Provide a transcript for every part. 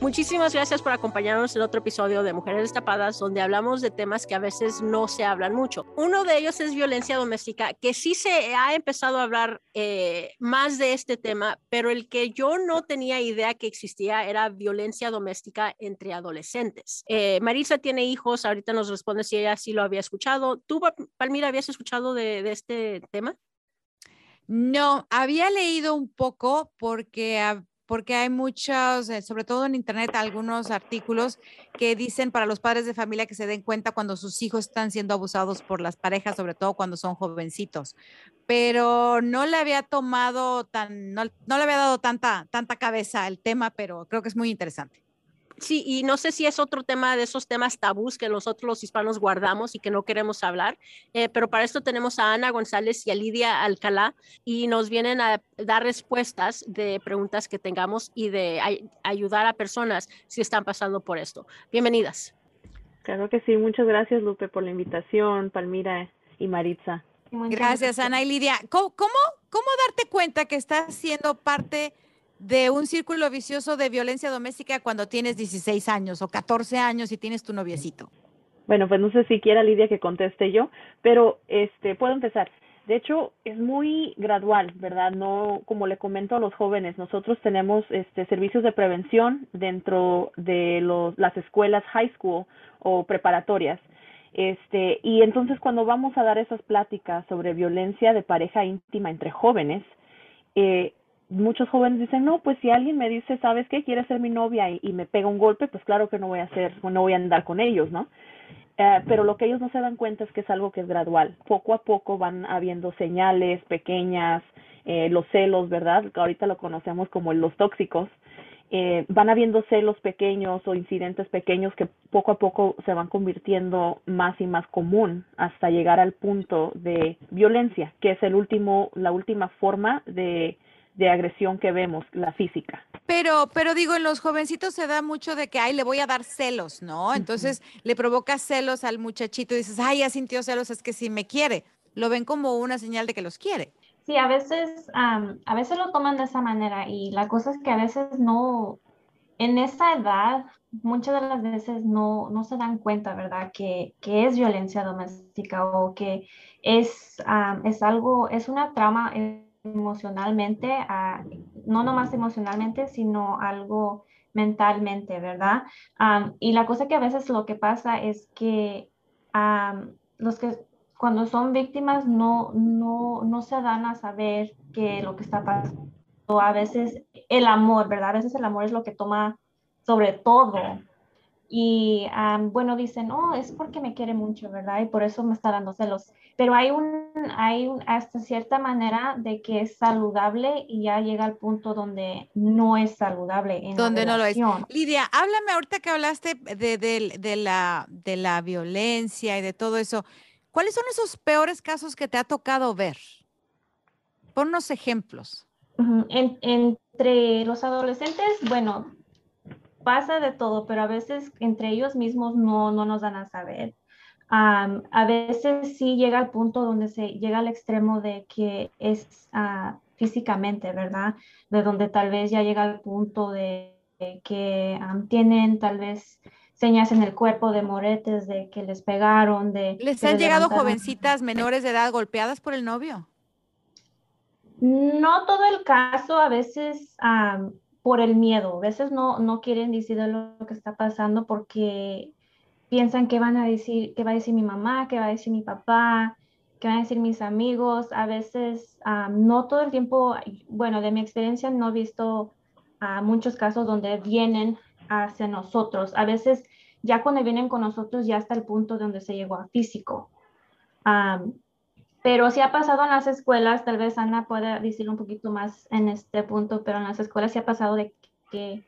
Muchísimas gracias por acompañarnos en otro episodio de Mujeres Destapadas, donde hablamos de temas que a veces no se hablan mucho. Uno de ellos es violencia doméstica, que sí se ha empezado a hablar eh, más de este tema, pero el que yo no tenía idea que existía era violencia doméstica entre adolescentes. Eh, Marisa tiene hijos, ahorita nos responde si ella sí lo había escuchado. ¿Tú, Palmira, habías escuchado de, de este tema? No, había leído un poco porque porque hay muchos, eh, sobre todo en Internet, algunos artículos que dicen para los padres de familia que se den cuenta cuando sus hijos están siendo abusados por las parejas, sobre todo cuando son jovencitos. Pero no le había tomado tan, no, le había dado tanta, tanta cabeza el tema, pero creo que es muy interesante. Sí, y no sé si es otro tema de esos temas tabús que nosotros los hispanos guardamos y que no queremos hablar, eh, pero para esto tenemos a Ana González y a Lidia Alcalá y nos vienen a dar respuestas de preguntas que tengamos y de ayudar a personas si están pasando por esto. Bienvenidas. Claro que sí, muchas gracias Lupe por la invitación, Palmira y Maritza. Gracias Ana y Lidia. ¿Cómo, cómo, cómo darte cuenta que estás siendo parte de un círculo vicioso de violencia doméstica cuando tienes 16 años o 14 años y tienes tu noviecito? Bueno, pues no sé si quiera Lidia que conteste yo, pero este puedo empezar. De hecho, es muy gradual, ¿verdad? No, como le comento a los jóvenes, nosotros tenemos este servicios de prevención dentro de los, las escuelas high school o preparatorias. Este, y entonces cuando vamos a dar esas pláticas sobre violencia de pareja íntima entre jóvenes, eh, muchos jóvenes dicen, no, pues si alguien me dice, ¿sabes qué? Quiere ser mi novia y, me pega un golpe, pues claro que no voy a hacer, no voy a andar con ellos, ¿no? Eh, pero lo que ellos no se dan cuenta es que es algo que es gradual. Poco a poco van habiendo señales pequeñas, eh, los celos, ¿verdad? Ahorita lo conocemos como los tóxicos. Eh, van habiendo celos pequeños o incidentes pequeños que poco a poco se van convirtiendo más y más común hasta llegar al punto de violencia, que es el último, la última forma de, de agresión que vemos, la física. Pero, pero digo, en los jovencitos se da mucho de que, ay, le voy a dar celos, ¿no? Entonces le provoca celos al muchachito y dices, ay, ya sintió celos, es que si me quiere. Lo ven como una señal de que los quiere. Sí, a veces, a veces lo toman de esa manera y la cosa es que a veces no, en esa edad, muchas de las veces no, no se dan cuenta, ¿verdad? Que, que es violencia doméstica o que es, es algo, es una trama emocionalmente, no nomás emocionalmente, sino algo mentalmente, ¿verdad? y la cosa que a veces lo que pasa es que los que cuando son víctimas no, no, no se dan a saber que lo que está pasando. A veces el amor, ¿verdad? A veces el amor es lo que toma sobre todo y bueno, dicen, oh, es porque me quiere mucho, ¿verdad? Y por eso me está dando celos. Pero hay un, hay un, hasta cierta manera de que es saludable y ya llega al punto donde no es saludable. En donde no lo es. Lidia, háblame ahorita que hablaste de, de, la, de la violencia y de todo eso. ¿Cuáles son esos peores casos que te ha tocado ver? Ponnos ejemplos. entre los adolescentes, bueno, pasa de todo, pero a veces entre ellos mismos no, no nos dan a saber. A veces sí llega al punto donde se llega al extremo de que es ah, físicamente, ¿verdad? De donde tal vez ya llega al punto de, que tienen tal vez señas en el cuerpo de moretes, de que les pegaron, de... ¿Les han llegado jovencitas menores de edad golpeadas por el novio? No todo el caso, a veces por el miedo. A veces no, no quieren decir lo que está pasando porque piensan que van a decir, que va a decir mi mamá, que va a decir mi papá, que van a decir mis amigos. A veces no todo el tiempo, bueno, de mi experiencia no he visto muchos casos donde vienen hacia nosotros. A veces ya cuando vienen con nosotros ya hasta el punto donde se llegó a físico. Pero si ha pasado en las escuelas, tal vez Ana pueda decir un poquito más en este punto, pero en las escuelas sí ha pasado de que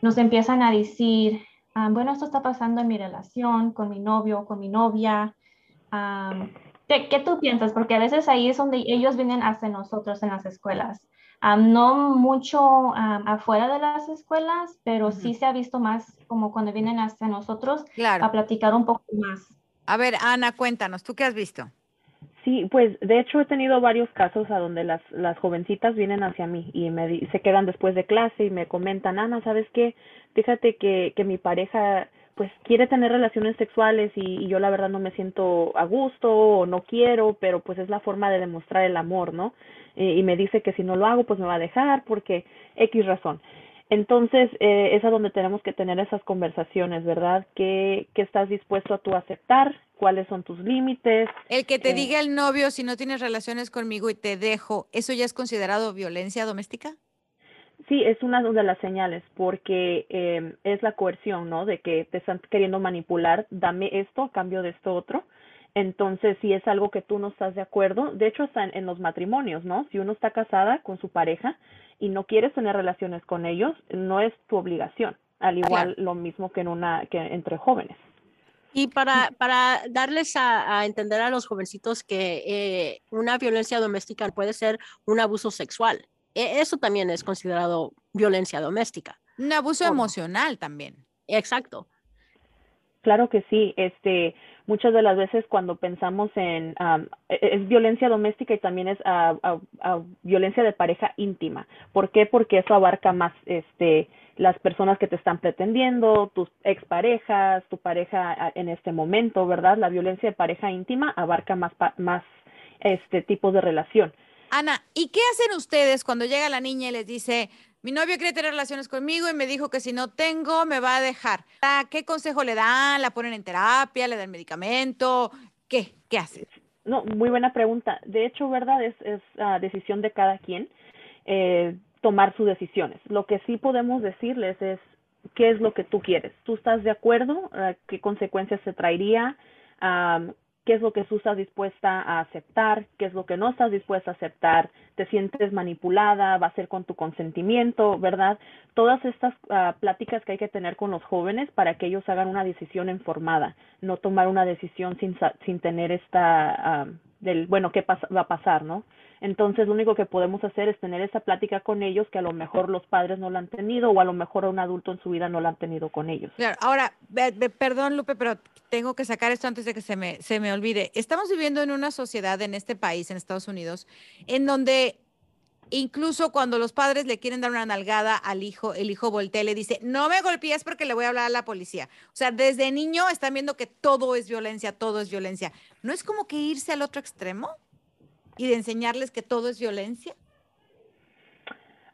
nos empiezan a decir, ah, bueno, esto está pasando en mi relación con mi novio, con mi novia. ¿Qué, ¿Qué, tú piensas? Porque a veces ahí es donde ellos vienen hacia nosotros en las escuelas. Um, no mucho afuera de las escuelas, pero uh -huh. sí se ha visto más como cuando vienen hacia nosotros claro. a platicar un poco más. A ver, Ana, cuéntanos, ¿tú qué has visto? Sí, pues de hecho he tenido varios casos a donde las, las jovencitas vienen hacia mí y se quedan después de clase y me comentan, Ana, ¿sabes qué? Fíjate que, que mi pareja pues quiere tener relaciones sexuales y, y, yo la verdad no me siento a gusto o no quiero, pero pues es la forma de demostrar el amor, ¿no? Eh, y me dice que si no lo hago pues me va a dejar porque X razón. Entonces eh, es a donde tenemos que tener esas conversaciones, ¿verdad? ¿Qué, qué estás dispuesto a tú aceptar? ¿Cuáles son tus límites? El que te eh, diga el novio si no tienes relaciones conmigo y te dejo, ¿eso ya es considerado violencia doméstica? Sí, es una de las señales, porque eh, es la coerción, ¿no? De que te están queriendo manipular, dame esto a cambio de esto otro. Entonces, si es algo que tú no estás de acuerdo, de hecho, hasta en, en, los matrimonios, ¿no? Si uno está casada con su pareja y no quieres tener relaciones con ellos, no es tu obligación. Al igual, claro. lo mismo que en una, que entre jóvenes. Y para, para darles a, a, entender a los jovencitos que eh, una violencia doméstica puede ser un abuso sexual. Eso también es considerado violencia doméstica. Un abuso emocional también. Exacto. Claro que sí. Este, muchas de las veces cuando pensamos en um, es violencia doméstica y también es violencia de pareja íntima. ¿Por qué? Porque eso abarca más este las personas que te están pretendiendo, tus exparejas, tu pareja en este momento, ¿verdad? La violencia de pareja íntima abarca más más este tipo de relación. Ana, ¿y qué hacen ustedes cuando llega la niña y les dice, mi novio quiere tener relaciones conmigo y me dijo que si no tengo, me va a dejar? ¿Qué consejo le dan? ¿La ponen en terapia? ¿Le dan medicamento? ¿Qué? ¿Qué hacen? No, muy buena pregunta. De hecho, ¿verdad? Es, uh, decisión de cada quien eh, tomar sus decisiones. Lo que sí podemos decirles es qué es lo que tú quieres. ¿Tú estás de acuerdo? Uh, ¿Qué consecuencias se traería? Qué es lo que tú estás dispuesta a aceptar, qué es lo que no estás dispuesta a aceptar, te sientes manipulada, va a ser con tu consentimiento, ¿verdad? Todas estas uh, pláticas que hay que tener con los jóvenes para que ellos hagan una decisión informada, no tomar una decisión sin, sin tener esta, uh, del, bueno, qué va a pasar, ¿no? Entonces, lo único que podemos hacer es tener esa plática con ellos que a lo mejor los padres no la han tenido o a lo mejor un adulto en su vida no la han tenido con ellos. Claro, ahora, perdón, Lupe, pero tengo que sacar esto antes de que se me, se me olvide. Estamos viviendo en una sociedad en este país, en Estados Unidos, en donde incluso cuando los padres le quieren dar una nalgada al hijo, el hijo voltea y le dice, no me golpees porque le voy a hablar a la policía. O sea, desde niño están viendo que todo es violencia, todo es violencia. ¿No es como que irse al otro extremo? Y de enseñarles que todo es violencia?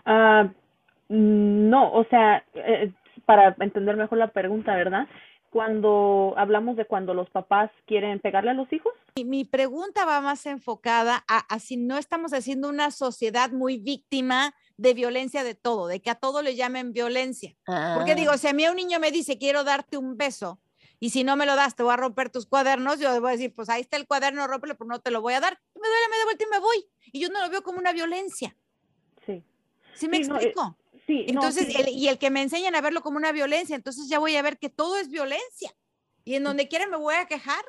Uh, no, o sea, eh, para entender mejor la pregunta, ¿verdad? Cuando hablamos de cuando los papás quieren pegarle a los hijos. Mi, mi pregunta va más enfocada a, a, si no estamos haciendo una sociedad muy víctima de violencia de todo, de que a todo le llamen violencia. Ah. Porque digo, si a mí un niño me dice quiero darte un beso, y si no me lo das, te voy a romper tus cuadernos, yo voy a decir, pues ahí está el cuaderno, rómpelo, pero no te lo voy a dar. Me duele, me de vuelta y me voy. Y yo no lo veo como una violencia. Sí. ¿Sí me sí, explico? No, eh, sí, entonces, no, sí. el, y el que me enseñan a verlo como una violencia, entonces ya voy a ver que todo es violencia. Y en donde quiera me voy a quejar.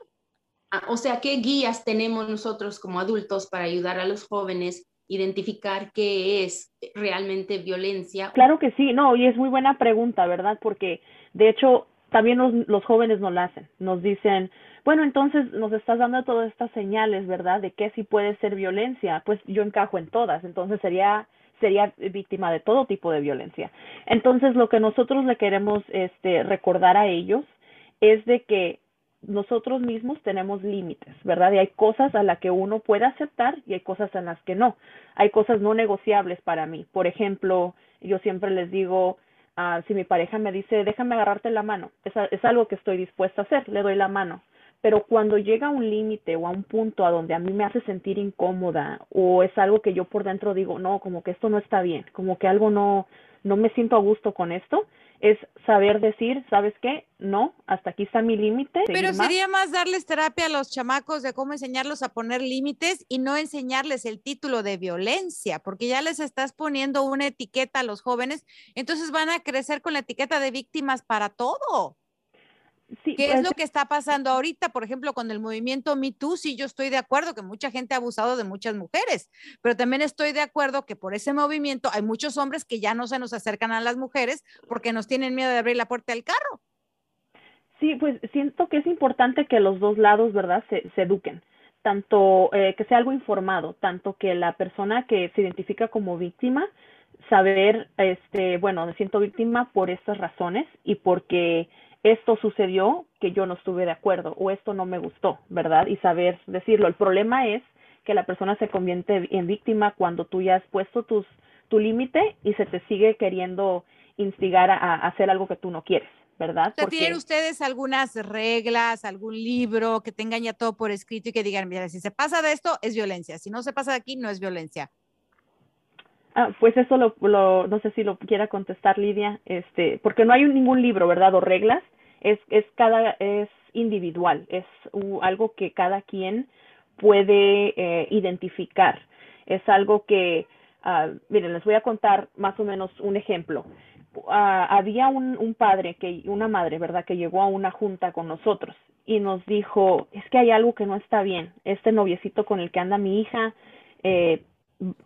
Ah, o sea, ¿qué guías tenemos nosotros como adultos para ayudar a los jóvenes identificar qué es realmente violencia? Claro que sí, no, y es muy buena pregunta, ¿verdad? Porque de hecho también los, los jóvenes no lo hacen, nos dicen, bueno, entonces nos estás dando todas estas señales, ¿verdad? De que sí puede ser violencia, pues yo encajo en todas, entonces sería sería víctima de todo tipo de violencia. Entonces, lo que nosotros le queremos este recordar a ellos es de que nosotros mismos tenemos límites, ¿verdad? Y hay cosas a las que uno puede aceptar y hay cosas en las que no. Hay cosas no negociables para mí. Por ejemplo, yo siempre les digo, Uh, si mi pareja me dice, déjame agarrarte la mano, es, es, algo que estoy dispuesta a hacer, le doy la mano. Pero cuando llega a un límite o a un punto a donde a mí me hace sentir incómoda o es algo que yo por dentro digo, no, como que esto no está bien, como que algo no, no me siento a gusto con esto, es saber decir, ¿sabes qué? No, hasta aquí está mi límite. Pero sería más. más darles terapia a los chamacos de cómo enseñarlos a poner límites y no enseñarles el título de violencia, porque ya les estás poniendo una etiqueta a los jóvenes, entonces van a crecer con la etiqueta de víctimas para todo. ¿Qué es lo que está pasando ahorita? Por ejemplo, con el movimiento Me Too, sí, yo estoy de acuerdo que mucha gente ha abusado de muchas mujeres, pero también estoy de acuerdo que por ese movimiento hay muchos hombres que ya no se nos acercan a las mujeres porque nos tienen miedo de abrir la puerta del carro. Sí, pues siento que es importante que los dos lados, ¿verdad?, se, se eduquen. Tanto eh, que sea algo informado, tanto que la persona que se identifica como víctima, saber, este, bueno, me siento víctima por estas razones y porque esto sucedió que yo no estuve de acuerdo o esto no me gustó, ¿verdad? Y saber decirlo. El problema es que la persona se convierte en víctima cuando tú ya has puesto tus, tu límite y se te sigue queriendo instigar a, a hacer algo que tú no quieres. ¿verdad? O sea, ¿Tienen ustedes algunas reglas, algún libro que tengan ya todo por escrito y que digan, mira, si se pasa de esto, es violencia, si no se pasa de aquí, no es violencia? Ah, pues eso lo, lo, no sé si lo quiera contestar Lidia, este, porque no hay ningún libro, ¿verdad? O reglas, es, es cada, es individual, es algo que cada quien puede eh, identificar, es algo que, uh, miren, les voy a contar más o menos un ejemplo. Uh, había un, un padre, que, una madre, ¿verdad?, que llegó a una junta con nosotros y nos dijo, es que hay algo que no está bien, este noviecito con el que anda mi hija, eh,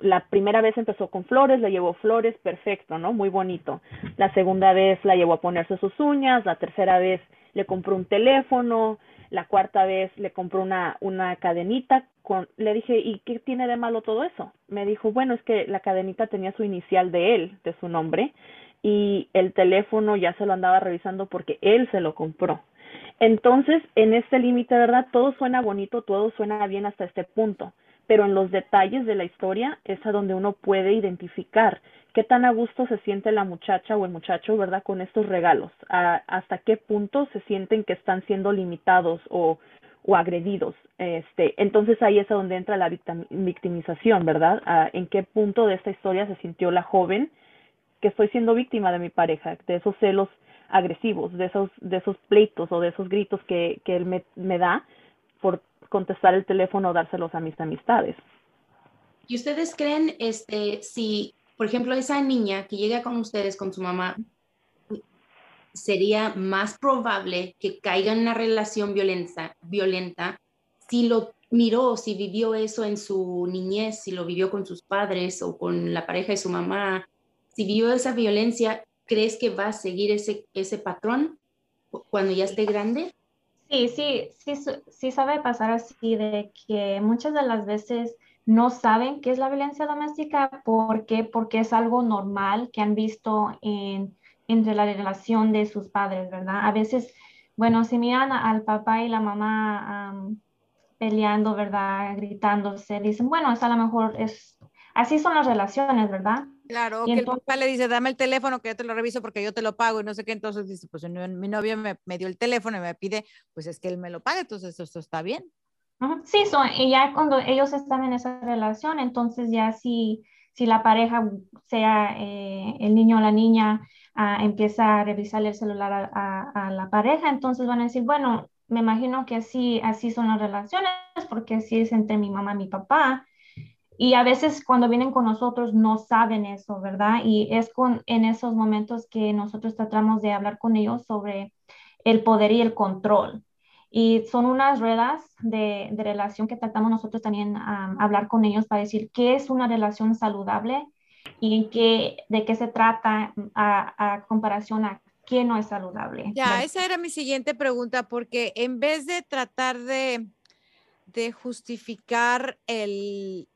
la primera vez empezó con flores, le llevó flores, perfecto, ¿no? Muy bonito. La segunda vez la llevó a ponerse sus uñas, la tercera vez le compró un teléfono, la cuarta vez le compró una, una cadenita. Con, le dije, ¿y qué tiene de malo todo eso? Me dijo, bueno, es que la cadenita tenía su inicial de él, de su nombre, y el teléfono ya se lo andaba revisando porque él se lo compró. Entonces, en este límite, ¿verdad? Todo suena bonito, todo suena bien hasta este punto pero en los detalles de la historia es a donde uno puede identificar qué tan a gusto se siente la muchacha o el muchacho, ¿verdad? Con estos regalos, hasta qué punto se sienten que están siendo limitados o, o agredidos. Este, entonces ahí es a donde entra la victimización, ¿verdad? A, en qué punto de esta historia se sintió la joven que estoy siendo víctima de mi pareja, de esos celos agresivos, de esos, de esos pleitos o de esos gritos que, que él me da por contestar el teléfono o dárselos a mis amistades. ¿Y ustedes creen, este, si, por ejemplo, esa niña que llega con ustedes, con su mamá, sería más probable que caiga en una relación violenta, violenta si lo miró, si vivió eso en su niñez, si lo vivió con sus padres o con la pareja de su mamá, si vivió esa violencia, ¿crees que va a seguir ese, ese patrón cuando ya esté grande? Sí, sí, sí, sí sabe pasar así de que muchas de las veces no saben qué es la violencia doméstica. ¿Por qué? Porque es algo normal que han visto en, entre la relación de sus padres, ¿verdad? A veces, bueno, si miran al papá y la mamá peleando, ¿verdad? Gritándose, dicen, bueno, es a lo mejor es, así son las relaciones, ¿verdad? Claro, que el papá le dice, dame el teléfono que yo te lo reviso porque yo te lo pago y no sé qué, entonces dice, pues mi, novio me, dio el teléfono y me pide, pues es que él me lo pague, entonces esto está bien. Sí, son, y ya cuando ellos están en esa relación, entonces ya si, si la pareja, sea eh, el niño o la niña, ah, empieza a revisar el celular a, a, la pareja, entonces van a decir, bueno, me imagino que así, así son las relaciones, porque así es entre mi mamá y mi papá, y a veces cuando vienen con nosotros no saben eso, ¿verdad? Y es con, en esos momentos que nosotros tratamos de hablar con ellos sobre el poder y el control. Y son unas ruedas de, de relación que tratamos nosotros también a hablar con ellos para decir qué es una relación saludable y qué, de qué se trata a, a comparación a qué no es saludable. Ya, esa era mi siguiente pregunta, porque en vez de tratar de de justificar el,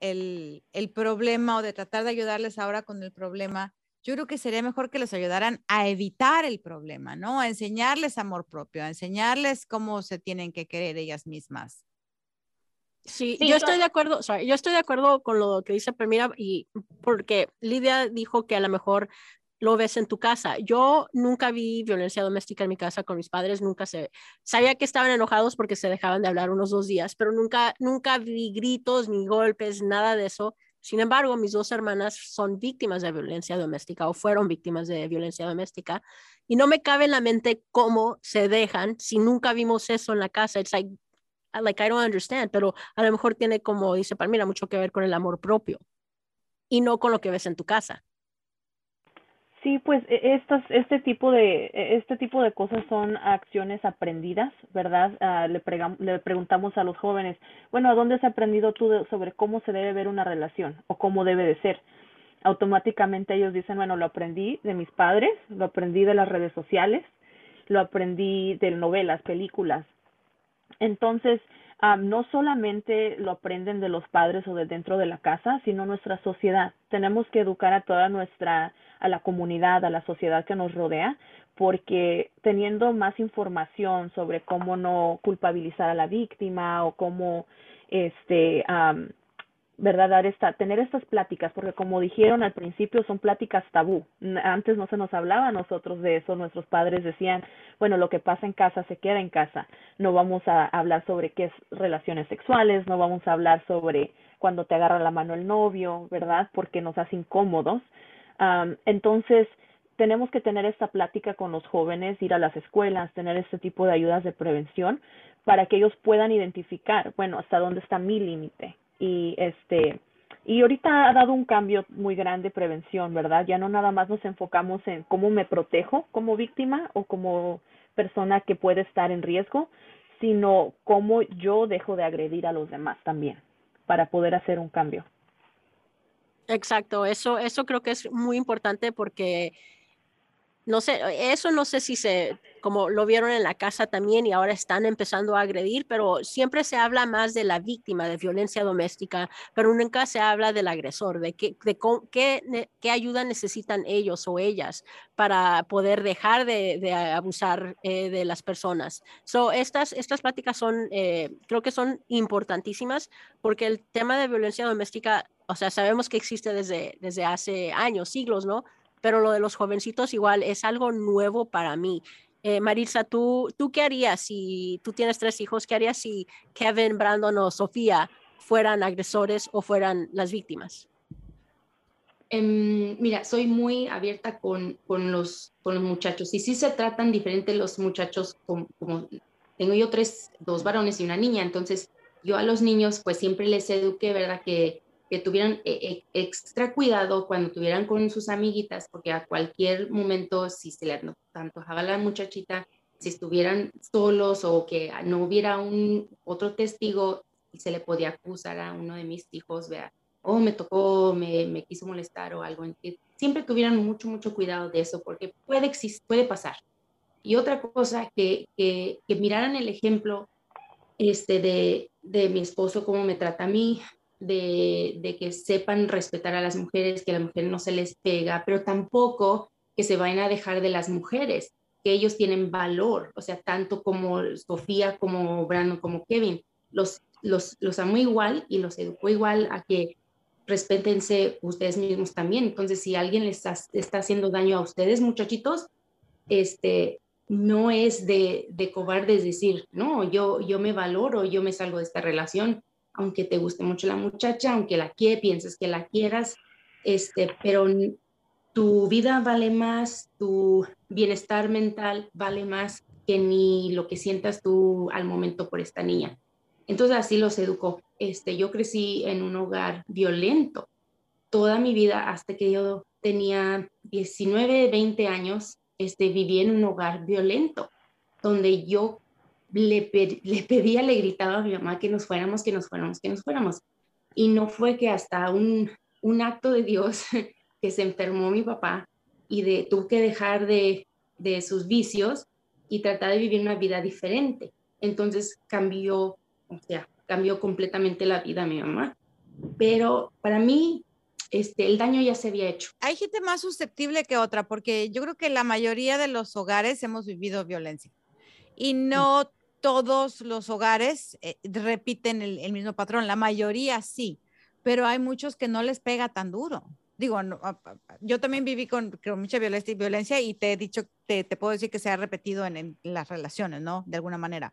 problema o de tratar de ayudarles ahora con el problema, yo creo que sería mejor que les ayudaran a evitar el problema, ¿no? A enseñarles amor propio, a enseñarles cómo se tienen que querer ellas mismas. Sí, yo estoy de acuerdo, yo estoy de acuerdo con lo que dice Permira y porque Lidia dijo que a lo mejor lo ves en tu casa. Yo nunca vi violencia doméstica en mi casa con mis padres, nunca se sabía que estaban enojados porque se dejaban de hablar unos dos días, pero nunca nunca vi gritos ni golpes, nada de eso. Sin embargo, mis dos hermanas son víctimas de violencia doméstica o fueron víctimas de violencia doméstica y no me cabe en la mente cómo se dejan si nunca vimos eso en la casa. It's like like I don't understand, pero a lo mejor tiene como dice Palmira mucho que ver con el amor propio y no con lo que ves en tu casa. Sí, pues e- estas, este tipo de, e- este tipo de cosas son acciones aprendidas, ¿verdad? Ah, le, le preguntamos a los jóvenes, bueno, ¿a dónde has aprendido tú de- sobre cómo se debe ver una relación o cómo debe de ser? Automáticamente ellos dicen, bueno, lo aprendí de mis padres, lo aprendí de las redes sociales, lo aprendí de novelas, películas. Entonces, no solamente lo aprenden de los padres o de dentro de la casa, sino nuestra sociedad. Tenemos que educar a toda nuestra, a la comunidad, a la sociedad que nos rodea, porque teniendo más información sobre cómo no culpabilizar a la víctima o cómo, este, ¿verdad? Dar esta, tener estas pláticas, porque como dijeron al principio, son pláticas tabú. Antes no se nos hablaba a nosotros de eso, nuestros padres decían, bueno, lo que pasa en casa se queda en casa. No vamos a hablar sobre qué es relaciones sexuales, no vamos a hablar sobre cuando te agarra la mano el novio, ¿verdad? Porque nos hace incómodos. Am, entonces, tenemos que tener esta plática con los jóvenes, ir a las escuelas, tener este tipo de ayudas de prevención para que ellos puedan identificar, bueno, hasta dónde está mi límite. Y este, y ahorita ha dado un cambio muy grande prevención, ¿verdad? Ya no nada más nos enfocamos en cómo me protejo como víctima o como persona que puede estar en riesgo, sino cómo yo dejo de agredir a los demás también para poder hacer un cambio. Exacto, eso, eso creo que es muy importante porque no sé, eso no sé si se, como lo vieron en la casa también y ahora están empezando a agredir, pero siempre se habla más de la víctima de violencia doméstica, pero nunca se habla del agresor, de qué, de qué, qué ayuda necesitan ellos o ellas para poder dejar de, de abusar eh, de las personas. So, estas, estas pláticas son, eh, creo que son importantísimas porque el tema de violencia doméstica, o sea, sabemos que existe desde, desde hace años, siglos, ¿no? Pero lo de los jovencitos igual es algo nuevo para mí. Eh, Maritza, ¿tú, ¿tú qué harías si tú tienes tres hijos? ¿Qué harías si Kevin, Brandon o Sofía fueran agresores o fueran las víctimas? Em, mira, soy muy abierta con, con, los, con los muchachos y sí se tratan diferente los muchachos como, como tengo yo tres, dos varones y una niña, entonces yo a los niños pues siempre les eduqué, ¿verdad? Que, que tuvieran eh, eh, extra cuidado cuando tuvieran con sus amiguitas, porque a cualquier momento si se les antojaba la muchachita, si estuvieran solos o que no hubiera un otro testigo y se le podía acusar a uno de mis hijos, vea, oh, me tocó, me, me quiso molestar o algo. siempre tuvieran mucho, mucho cuidado de eso, porque puede, puede pasar. Y otra cosa, que, que, que miraran el ejemplo este, de, de mi esposo, cómo me trata a mí, de, que sepan respetar a las mujeres, que a la mujer no se les pega, pero tampoco que se vayan a dejar de las mujeres, que ellos tienen valor, o sea, tanto como Sofía, como Brandon, como Kevin, los, los, los amo igual y los educo igual a que respétense ustedes mismos también. Entonces, si alguien les está, está haciendo daño a ustedes, muchachitos, este, no es de, de cobardes decir, no, yo, yo me valoro, yo me salgo de esta relación, aunque te guste mucho la muchacha, aunque la quieras, pienses que la quieras, este, pero tu vida vale más, tu bienestar mental vale más que ni lo que sientas tú al momento por esta niña. Entonces así los educó. Este, yo crecí en un hogar violento toda mi vida hasta que yo tenía 19, 20 años, este, viví en un hogar violento donde yo le, le, pedía, le gritaba a mi mamá que nos fuéramos, que nos fuéramos, que nos fuéramos. Y no fue que hasta un, un acto de Dios que se enfermó mi papá y de, tuvo que dejar de, de sus vicios y tratar de vivir una vida diferente. Entonces cambió, o sea, cambió completamente la vida mi mamá. Pero para mí, este, el daño ya se había hecho. Hay gente más susceptible que otra, porque yo creo que la mayoría de los hogares hemos vivido violencia y no todos los hogares eh, repiten el, mismo patrón, la mayoría sí, pero hay muchos que no les pega tan duro. Digo, yo también viví con, mucha violencia y violencia y te he dicho, te, te puedo decir que se ha repetido en, las relaciones, ¿no? De alguna manera.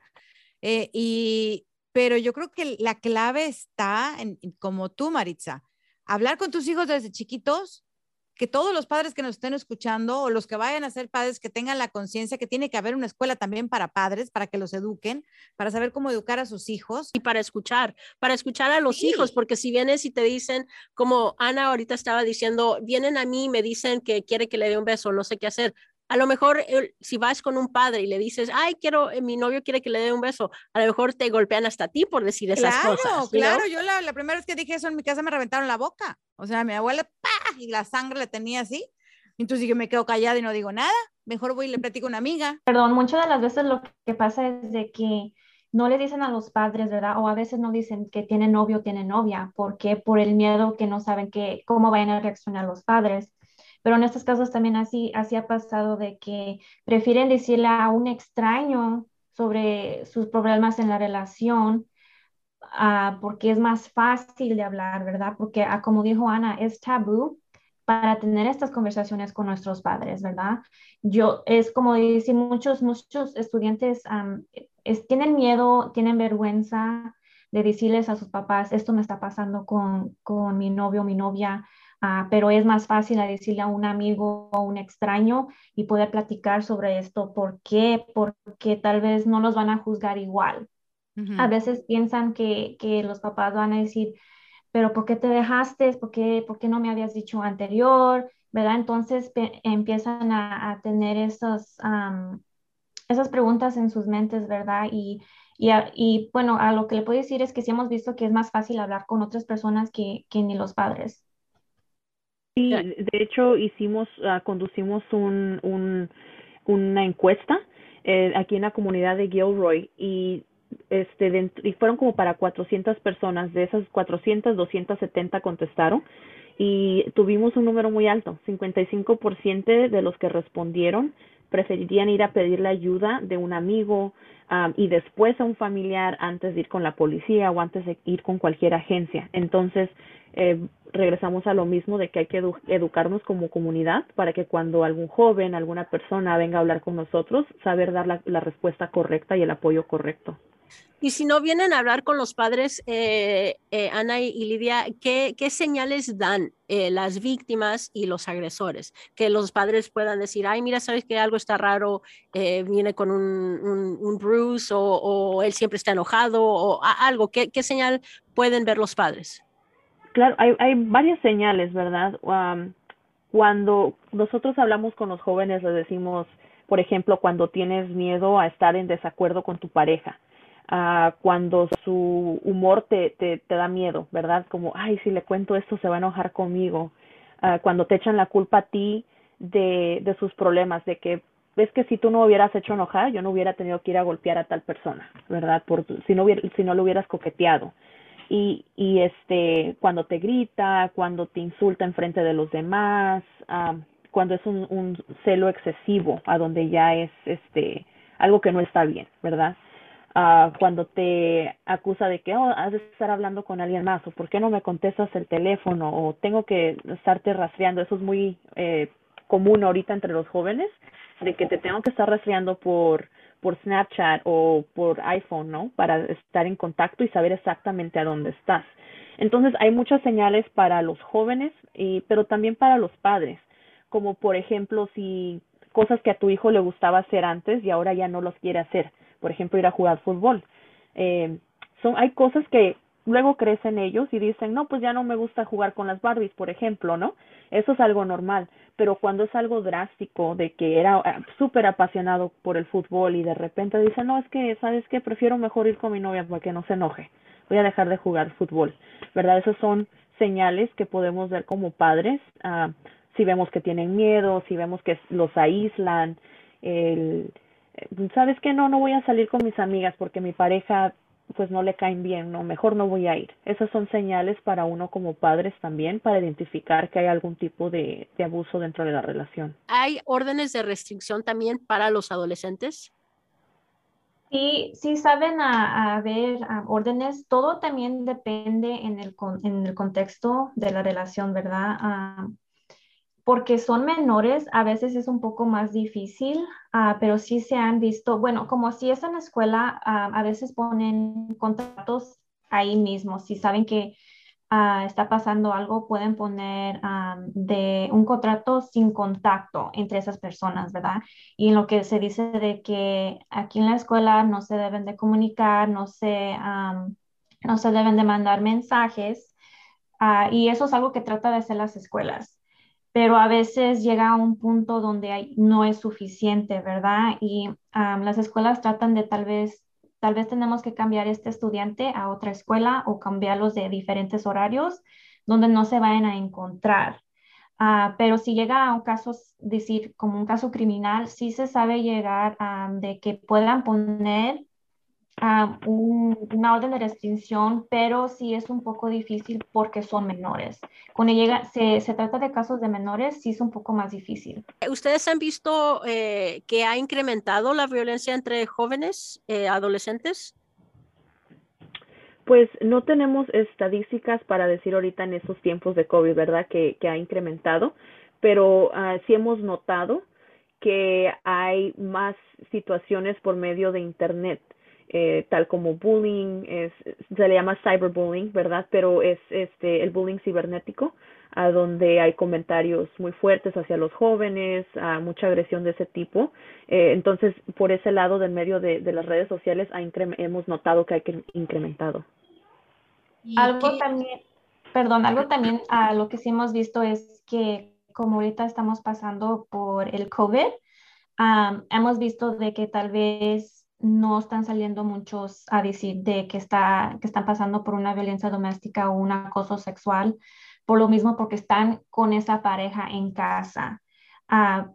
Eh, y, pero yo creo que la clave está como tú, Maritza, hablar con tus hijos desde chiquitos que todos los padres que nos estén escuchando o los que vayan a ser padres que tengan la conciencia que tiene que haber una escuela también para padres, para que los eduquen, para saber cómo educar a sus hijos. Y para escuchar, para escuchar a los hijos, porque si vienes y te dicen, como Ana ahorita estaba diciendo, vienen a mí y me dicen que quiere que le dé un beso, no sé qué hacer a lo mejor si vas con un padre y le dices, ay, quiero, eh, mi novio quiere que le dé un beso, a lo mejor te golpean hasta ti por decir esas cosas. Claro, claro, yo la, primera vez que dije eso en mi casa me reventaron la boca. O sea, mi abuela. Y la sangre le tenía así. Entonces yo me quedo callada y no digo nada. Mejor voy y le platico a una amiga. Perdón, muchas de las veces lo que pasa es de que no le dicen a los padres, ¿verdad? O a veces no dicen que tiene novio o tiene novia, porque por el miedo que no saben que, cómo vayan a reaccionar los padres. Pero en estos casos también así, así ha pasado de que prefieren decirle a un extraño sobre sus problemas en la relación uh, porque es más fácil de hablar, ¿verdad? Porque ah, como dijo Ana, es tabú para tener estas conversaciones con nuestros padres, ¿verdad? Yo, es como decir, muchos, muchos estudiantes es, tienen miedo, tienen vergüenza de decirles a sus papás, esto me está pasando con, con mi novio o mi novia, Ah, pero es más fácil decirle a un amigo o un extraño y poder platicar sobre esto. ¿Por qué? Porque tal vez no los van a juzgar igual. A veces piensan que, que, los papás van a decir, pero ¿por qué te dejaste? ¿Por qué, por qué no me habías dicho anterior? ¿Verdad? Entonces empiezan a, tener esos, esas preguntas en sus mentes, ¿verdad? Y, y, bueno, a lo que le puedo decir es que sí hemos visto que es más fácil hablar con otras personas que, que ni los padres. Sí, de hecho hicimos, uh, conducimos un, una encuesta eh, aquí en la comunidad de Gilroy y este y fueron como para 400 personas, de esas 400, 270 contestaron y tuvimos un número muy alto, 55% de los que respondieron preferirían ir a pedirle ayuda de un amigo um, y después a un familiar antes de ir con la policía o antes de ir con cualquier agencia. Entonces, eh, regresamos a lo mismo de que hay que educarnos como comunidad para que cuando algún joven, alguna persona venga a hablar con nosotros, saber dar la, respuesta correcta y el apoyo correcto. Y si no vienen a hablar con los padres, eh, eh, Ana y, Lidia, ¿qué, ¿qué, señales dan eh, las víctimas y los agresores? Que los padres puedan decir, ay, mira, sabes que algo está raro, viene con un, un, o, él siempre está enojado o algo. ¿Qué, ¿Qué señal pueden ver los padres? Claro, hay, hay varias señales, ¿verdad? cuando nosotros hablamos con los jóvenes, les decimos, por ejemplo, cuando tienes miedo a estar en desacuerdo con tu pareja, uh, cuando su humor te, te, da miedo, ¿verdad? Como, ay, si le cuento esto se va a enojar conmigo. Uh, cuando te echan la culpa a ti de, de sus problemas, de que ves que si tú no hubieras hecho enojar, yo no hubiera tenido que ir a golpear a tal persona, ¿verdad? Por, si, no hubiera, si no lo hubieras coqueteado y, y este cuando te grita, cuando te insulta en frente de los demás, cuando es un, un celo excesivo, a donde ya es este algo que no está bien, ¿verdad? Uh, cuando te acusa de que oh, has de estar hablando con alguien más o por qué no me contestas el teléfono o tengo que estarte rastreando, eso es muy eh, común ahorita entre los jóvenes, de que te tengo que estar rastreando por por Snapchat o por iPhone, ¿no? Para estar en contacto y saber exactamente a dónde estás. Entonces hay muchas señales para los jóvenes, y, pero también para los padres, como por ejemplo si cosas que a tu hijo le gustaba hacer antes y ahora ya no los quiere hacer, por ejemplo ir a jugar fútbol. Eh, son, hay cosas que luego crecen ellos y dicen, no, pues ya no me gusta jugar con las Barbies, por ejemplo, ¿no? Eso es algo normal, pero cuando es algo drástico de que era ah, súper apasionado por el fútbol y de repente dice, no, es que, ¿sabes qué? Prefiero mejor ir con mi novia para que no se enoje, voy a dejar de jugar fútbol, ¿verdad? Esas son señales que podemos ver como padres, uh, si vemos que tienen miedo, si vemos que los aíslan, el, eh, ¿sabes qué? No, no voy a salir con mis amigas porque mi pareja pues no le caen bien, no, mejor no voy a ir. Esas son señales para uno como padres también para identificar que hay algún tipo de, de abuso dentro de la relación. ¿Hay órdenes de restricción también para los adolescentes? Sí, sí saben a, a ver órdenes, todo también depende en el, en el contexto de la relación, ¿verdad? Uh, porque son menores, a veces es un poco más difícil, uh, pero sí se han visto, bueno, como si es en la escuela, uh, a veces ponen contratos ahí mismo, si saben que ah, está pasando algo, pueden poner de un contrato sin contacto entre esas personas, ¿verdad? Y en lo que se dice de que aquí en la escuela no se deben de comunicar, no se, no se deben de mandar mensajes. Y eso es algo que trata de hacer las escuelas pero a veces llega a un punto donde no es suficiente, ¿verdad? Y las escuelas tratan de tal vez, tal vez tenemos que cambiar este estudiante a otra escuela o cambiarlos de diferentes horarios donde no se vayan a encontrar. Ah, pero si llega a un caso, decir, como un caso criminal, sí se sabe llegar a de que puedan poner una orden de restricción, pero sí es un poco difícil porque son menores. Cuando llega, se, se trata de casos de menores, sí es un poco más difícil. ¿Ustedes han visto eh, que ha incrementado la violencia entre jóvenes, eh, adolescentes? Pues no tenemos estadísticas para decir ahorita en estos tiempos de COVID, ¿verdad? Que, que ha incrementado, pero uh, sí hemos notado que hay más situaciones por medio de Internet eh, tal como bullying, es, se le llama cyberbullying, ¿verdad? Pero es este el bullying cibernético, a donde hay comentarios muy fuertes hacia los jóvenes, a mucha agresión de ese tipo. Eh, entonces, por ese lado del medio de, de las redes sociales ha hemos notado que hay incrementado. Algo también, perdón, algo también a lo que sí hemos visto es que como ahorita estamos pasando por el COVID, hemos visto de que tal vez no están saliendo muchos a decir de que, está, que están pasando por una violencia doméstica o un acoso sexual, por lo mismo porque están con esa pareja en casa. Uh,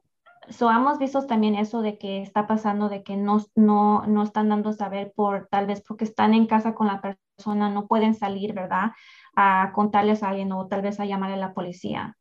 so hemos visto también eso de que está pasando, de que no, no, no están dando saber por tal vez porque están en casa con la persona, no pueden salir, ¿verdad? A contarles a alguien o tal vez a llamarle a la policía.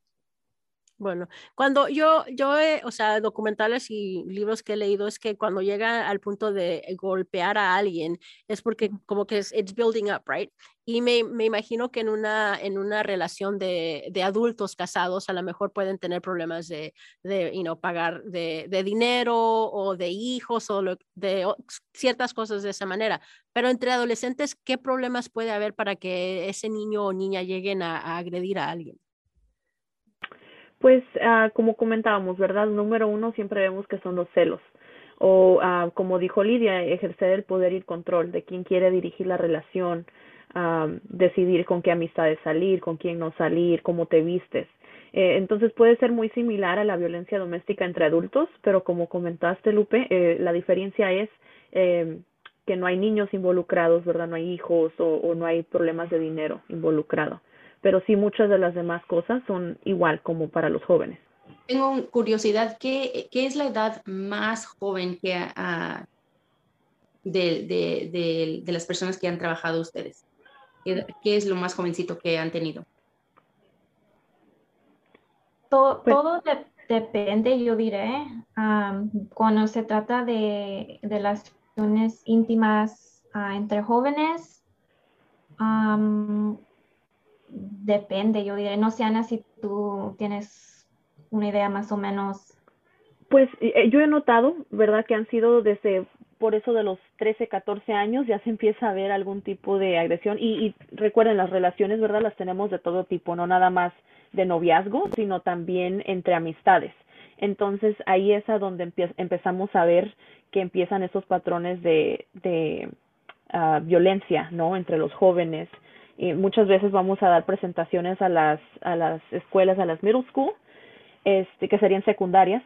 Bueno, cuando yo, yo, o sea, documentales y libros que he leído es que cuando llega al punto de golpear a alguien es porque como que es it's building up, right? Y me, me imagino que en una, en una relación de, de, adultos casados a lo mejor pueden tener problemas de, de you know, pagar de, de, dinero o de hijos o de ciertas cosas de esa manera. Pero entre adolescentes, ¿qué problemas puede haber para que ese niño o niña lleguen a agredir a alguien? Pues uh, como comentábamos, ¿verdad? Número uno siempre vemos que son los celos. O uh, como dijo Lidia, ejercer el poder y el control de quién quiere dirigir la relación, uh, decidir con qué amistades salir, con quién no salir, cómo te vistes. Eh, entonces puede ser muy similar a la violencia doméstica entre adultos, pero como comentaste, Lupe, eh, la diferencia es eh, que no hay niños involucrados, ¿verdad? No hay hijos o, o no hay problemas de dinero involucrado pero sí muchas de las demás cosas son igual como para los jóvenes. Tengo curiosidad, ¿qué, qué es la edad más joven que de, de, de, las personas que han trabajado ustedes? ¿Qué, ¿Qué, es lo más jovencito que han tenido? Todo, pues todo depende, yo diré, cuando se trata de, de las relaciones íntimas uh, entre jóvenes, um, depende, yo diré, no sé, Ana, si tú tienes una idea más o menos. Pues eh, yo he notado, ¿verdad? Que han sido desde por eso de los 13, 14 años ya se empieza a ver algún tipo de agresión y, y recuerden las relaciones, ¿verdad? Las tenemos de todo tipo, no nada más de noviazgo, sino también entre amistades. Entonces ahí es a donde empezamos a ver que empiezan esos patrones de, de uh, violencia, ¿no? Entre los jóvenes, y muchas veces vamos a dar presentaciones a las, a las escuelas, a las middle school, este, que serían secundarias,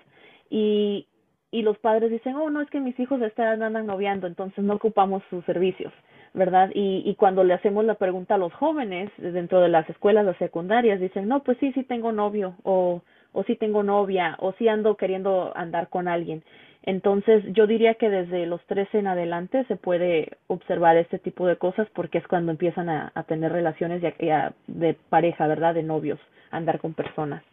y, y los padres dicen, oh, no, es que mis hijos están andan noviando, entonces no ocupamos sus servicios, ¿verdad? Y, y cuando le hacemos la pregunta a los jóvenes dentro de las escuelas, las secundarias, dicen, no, pues sí, sí tengo novio, o, o sí tengo novia, o sí ando queriendo andar con alguien. Entonces, yo diría que desde los 13 en adelante se puede observar este tipo de cosas porque es cuando empiezan a, a tener relaciones ya, de pareja, ¿verdad? De novios, andar con personas.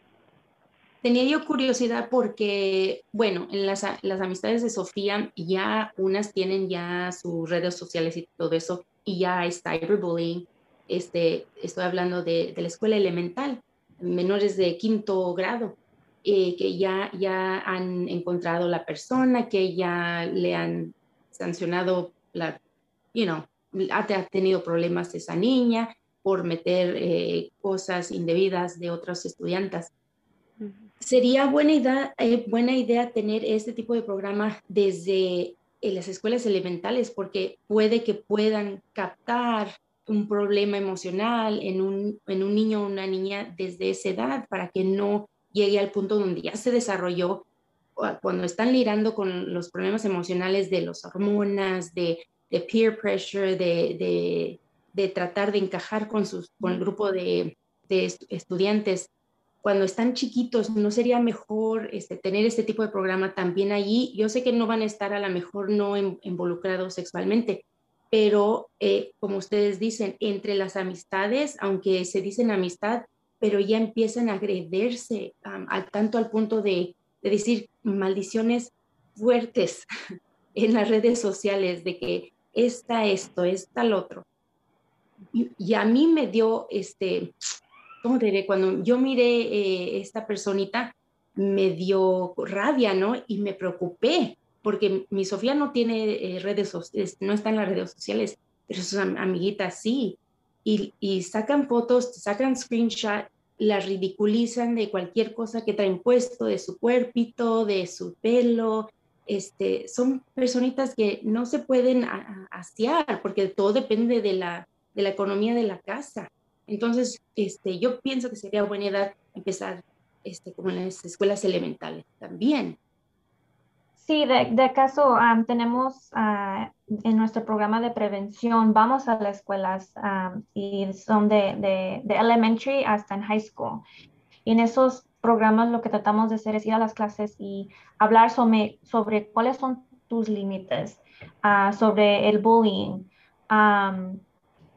Tenía yo curiosidad porque, bueno, en las, las amistades de Sofía ya unas tienen ya sus redes sociales y todo eso, y ya hay cyberbullying. Este, estoy hablando de, de la escuela elemental, menores de quinto grado. Eh, que ya, ya han encontrado la persona, que ya le han sancionado, la, you know, ha, tenido problemas esa niña por meter eh, cosas indebidas de otras estudiantes. Sería buena idea, eh, buena idea tener este tipo de programa desde en las escuelas elementales porque puede que puedan captar un problema emocional en un, en un niño o una niña desde esa edad para que no llegue al punto donde ya se desarrolló cuando están lidiando con los problemas emocionales de las hormonas, de, de peer pressure, de, de, de, tratar de encajar con, sus, con el grupo de, estudiantes, cuando están chiquitos, ¿no sería mejor este, tener este tipo de programa también allí? Yo sé que no van a estar a lo mejor no involucrados sexualmente, pero eh, como ustedes dicen, entre las amistades, aunque se dicen amistad, pero ya empiezan a agrederse al tanto al punto de, de decir maldiciones fuertes en las redes sociales, de que está esto, está el otro. Y, y, a mí me dio este, ¿cómo te diré? Cuando yo miré eh, esta personita, me dio rabia, ¿no? Y me preocupé, porque mi Sofía no tiene eh, redes sociales, no está en las redes sociales, pero sus amiguitas sí. Y, y sacan fotos, sacan screenshot, las ridiculizan de cualquier cosa que traen puesto, de su cuerpito, de su pelo. Este, son personitas que no se pueden asear porque todo depende de la, de la economía de la casa. Entonces, este, yo pienso que sería buena edad empezar este, como en las escuelas elementales también. Sí, de, de caso tenemos uh, en nuestro programa de prevención, vamos a las escuelas um, y son de, de, de, elementary hasta en high school. Y en esos programas lo que tratamos de hacer es ir a las clases y hablar sobre, sobre cuáles son tus límites, uh, sobre el bullying. Um,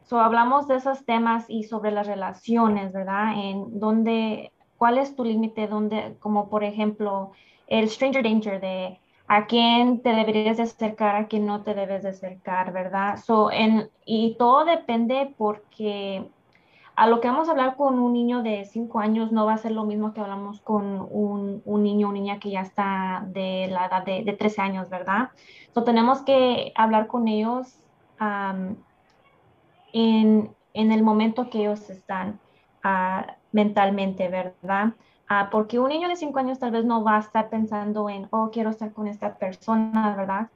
So, hablamos de esos temas y sobre las relaciones, ¿verdad? En dónde, cuál es tu límite, donde, como por ejemplo, el stranger danger de a quién te deberías de acercar, a quién no te debes de acercar, ¿verdad? So, y todo depende porque a lo que vamos a hablar con un niño de 5 años no va a ser lo mismo que hablamos con un, un niño o niña que ya está de la edad de, de 13 años, ¿verdad? So, tenemos que hablar con ellos en, el momento que ellos están ah, mentalmente, ¿verdad? Ah, porque un niño de cinco años tal vez no va a estar pensando en, oh, quiero estar con esta persona, ¿verdad?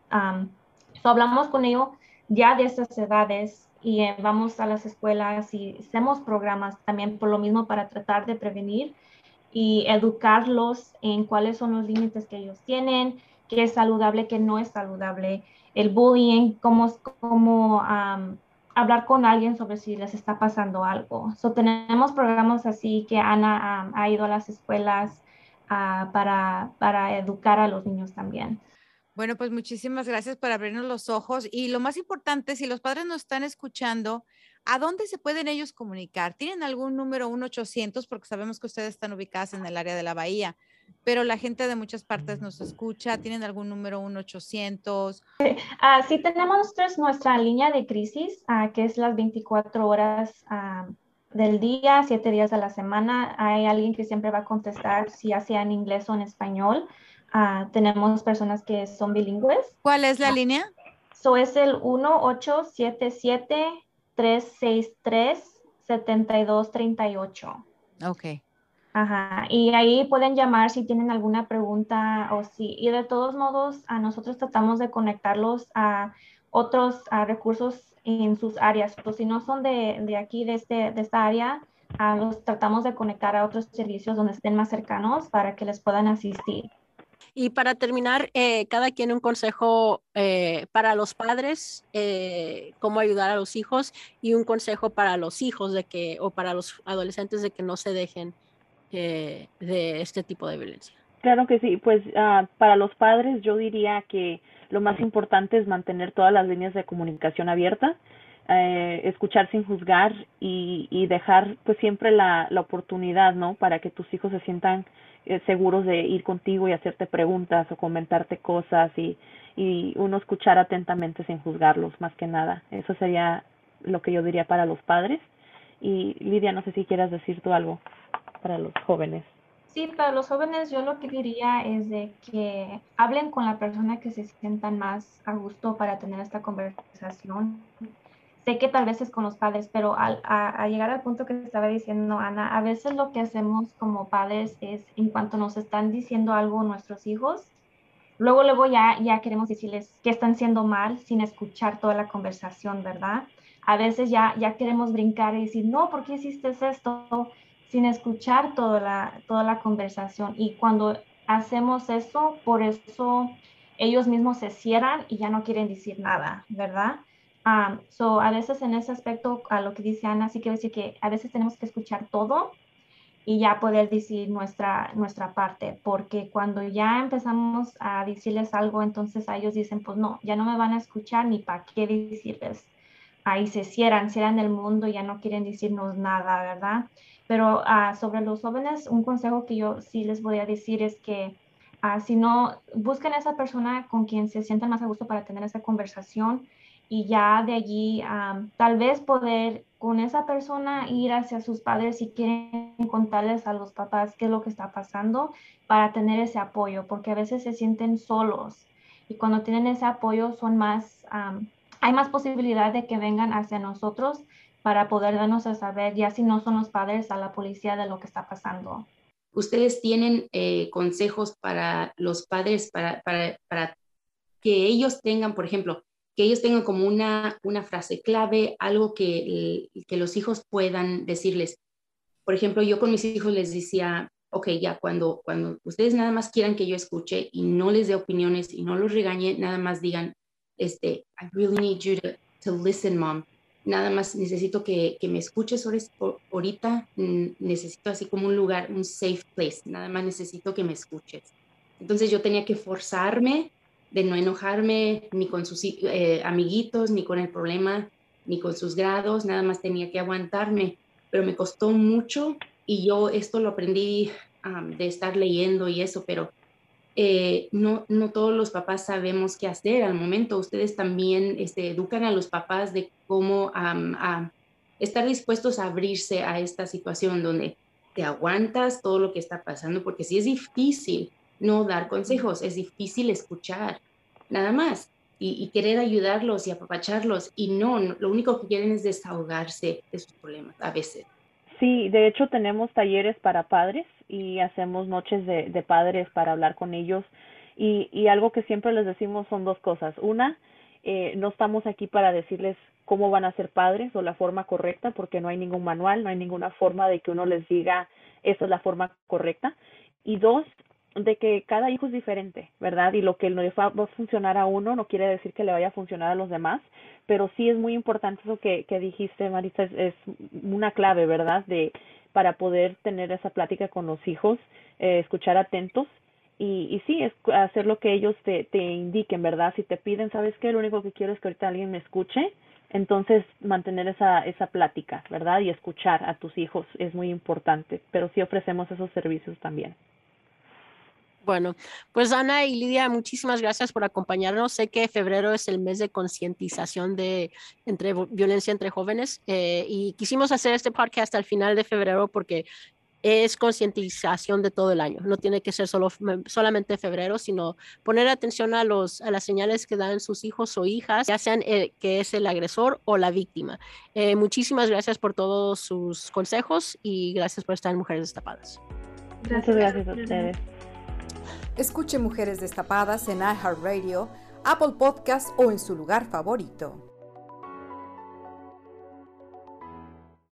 hablamos con ellos ya de estas edades y eh, vamos a las escuelas y hacemos programas también por lo mismo para tratar de prevenir y educarlos en cuáles son los límites que ellos tienen, qué es saludable, qué no es saludable, el bullying, cómo, cómo hablar con alguien sobre si les está pasando algo. So, tenemos programas así que Ana ha ido a las escuelas ah, para, para educar a los niños también. Bueno, pues muchísimas gracias por abrirnos los ojos. Y lo más importante, si los padres nos están escuchando, ¿a dónde se pueden ellos comunicar? ¿Tienen algún número 1-800? Porque sabemos que ustedes están ubicadas en el área de la Bahía pero la gente de muchas partes nos escucha. ¿Tienen algún número 1-800? Ah, sí, tenemos nosotros nuestra línea de crisis, uh, que es las 24 horas uh, del día, 7 días de la semana. Hay alguien que siempre va a contestar, si ya sea en inglés o en español. tenemos personas que son bilingües. ¿Cuál es la línea? So es el 1877-363-7238. Ok. Ajá, y ahí pueden llamar si tienen alguna pregunta o si, y de todos modos, a nosotros tratamos de conectarlos a otros recursos en sus áreas. O si no son de, de aquí, de, este, de esta área, los tratamos de conectar a otros servicios donde estén más cercanos para que les puedan asistir. Y para terminar, eh, cada quien un consejo eh, para los padres, eh, cómo ayudar a los hijos y un consejo para los hijos de que, o para los adolescentes de que no se dejen de este tipo de violencia. Claro que sí, pues uh, para los padres yo diría que lo más importante es mantener todas las líneas de comunicación abiertas, eh, escuchar sin juzgar y, y dejar pues siempre la, la oportunidad, ¿no? Para que tus hijos se sientan eh, seguros de ir contigo y hacerte preguntas o comentarte cosas y, y uno escuchar atentamente sin juzgarlos, más que nada. Eso sería lo que yo diría para los padres. Y Lidia, no sé si quieras decir tú algo para los jóvenes? Sí, para los jóvenes yo lo que diría es de que hablen con la persona que se sientan más a gusto para tener esta conversación. sé que tal vez es con los padres, pero al, a, llegar al punto que estaba diciendo Ana, a veces lo que hacemos como padres es, en cuanto nos están diciendo algo nuestros hijos, luego luego ya, ya queremos decirles que están siendo mal sin escuchar toda la conversación, ¿verdad? A veces ya, ya queremos brincar y decir, no, ¿por qué hiciste esto? Sin escuchar toda la, toda la conversación. Y cuando hacemos eso, por eso ellos mismos se cierran y ya no quieren decir nada, ¿verdad? Um, so, a veces en ese aspecto, a lo que dice Ana, sí quiero decir que a veces tenemos que escuchar todo y ya poder decir nuestra, nuestra parte, porque cuando ya empezamos a decirles algo, entonces a ellos dicen, pues no, ya no me van a escuchar ni para qué decirles. Ahí se cierran, cierran el mundo, ya no quieren decirnos nada, ¿verdad? Pero uh, sobre los jóvenes, un consejo que yo sí les voy a decir es que uh, si no, busquen a esa persona con quien se sientan más a gusto para tener esa conversación y ya de allí tal vez poder con esa persona ir hacia sus padres si quieren contarles a los papás qué es lo que está pasando para tener ese apoyo, porque a veces se sienten solos y cuando tienen ese apoyo son más, hay más posibilidad de que vengan hacia nosotros para poder darnos a saber, ya si no son los padres, a la policía de lo que está pasando. ¿Ustedes tienen eh, consejos para los padres para, para, para que ellos tengan, por ejemplo, que ellos tengan como una, una frase clave, algo que, que los hijos puedan decirles. Por ejemplo, yo con mis hijos les decía, ok, ya cuando, cuando ustedes nada más quieran que yo escuche y no les dé opiniones y no los regañe, nada más digan, este, I really need you to, listen, mom. Nada más necesito que, que me escuches ahorita, necesito así como un lugar, un safe place, nada más necesito que me escuches. Entonces yo tenía que forzarme de no enojarme ni con sus eh, amiguitos, ni con el problema, ni con sus grados, nada más tenía que aguantarme, pero me costó mucho y yo esto lo aprendí de estar leyendo y eso, pero eh, no, no todos los papás sabemos qué hacer al momento. Ustedes también este, educan a los papás de cómo a estar dispuestos a abrirse a esta situación donde te aguantas todo lo que está pasando, porque si es difícil, no dar consejos, es difícil escuchar, nada más, y, querer ayudarlos y apapacharlos, y no, lo único que quieren es desahogarse de sus problemas a veces. Sí, de hecho tenemos talleres para padres y hacemos noches de, de padres para hablar con ellos y, algo que siempre les decimos son dos cosas. Una, eh, no estamos aquí para decirles cómo van a ser padres o la forma correcta, porque no hay ningún manual, no hay ninguna forma de que uno les diga esa es la forma correcta. Y dos, de que cada hijo es diferente, ¿verdad? Y lo que le va a funcionar a uno no quiere decir que le vaya a funcionar a los demás, pero sí es muy importante eso que, que dijiste, Marisa, es, una clave, ¿verdad? De para poder tener esa plática con los hijos, eh, escuchar atentos y, y sí, es hacer lo que ellos te, te indiquen, ¿verdad? Si te piden, ¿sabes qué? Lo único que quiero es que ahorita alguien me escuche, entonces mantener esa, esa plática, ¿verdad? Y escuchar a tus hijos es muy importante, pero sí ofrecemos esos servicios también. Bueno, pues Ana y Lidia, muchísimas gracias por acompañarnos. Sé que febrero es el mes de concientización de entre violencia entre jóvenes eh, y quisimos hacer este podcast al final de febrero porque es concientización de todo el año. No tiene que ser solo, solamente febrero, sino poner atención a, los, a las señales que dan sus hijos o hijas, ya sean eh, que es el agresor o la víctima. Eh, muchísimas gracias por todos sus consejos y gracias por estar en Mujeres Destapadas. Muchas gracias a ustedes. Escuche Mujeres Destapadas en iHeartRadio, Apple Podcast o en su lugar favorito.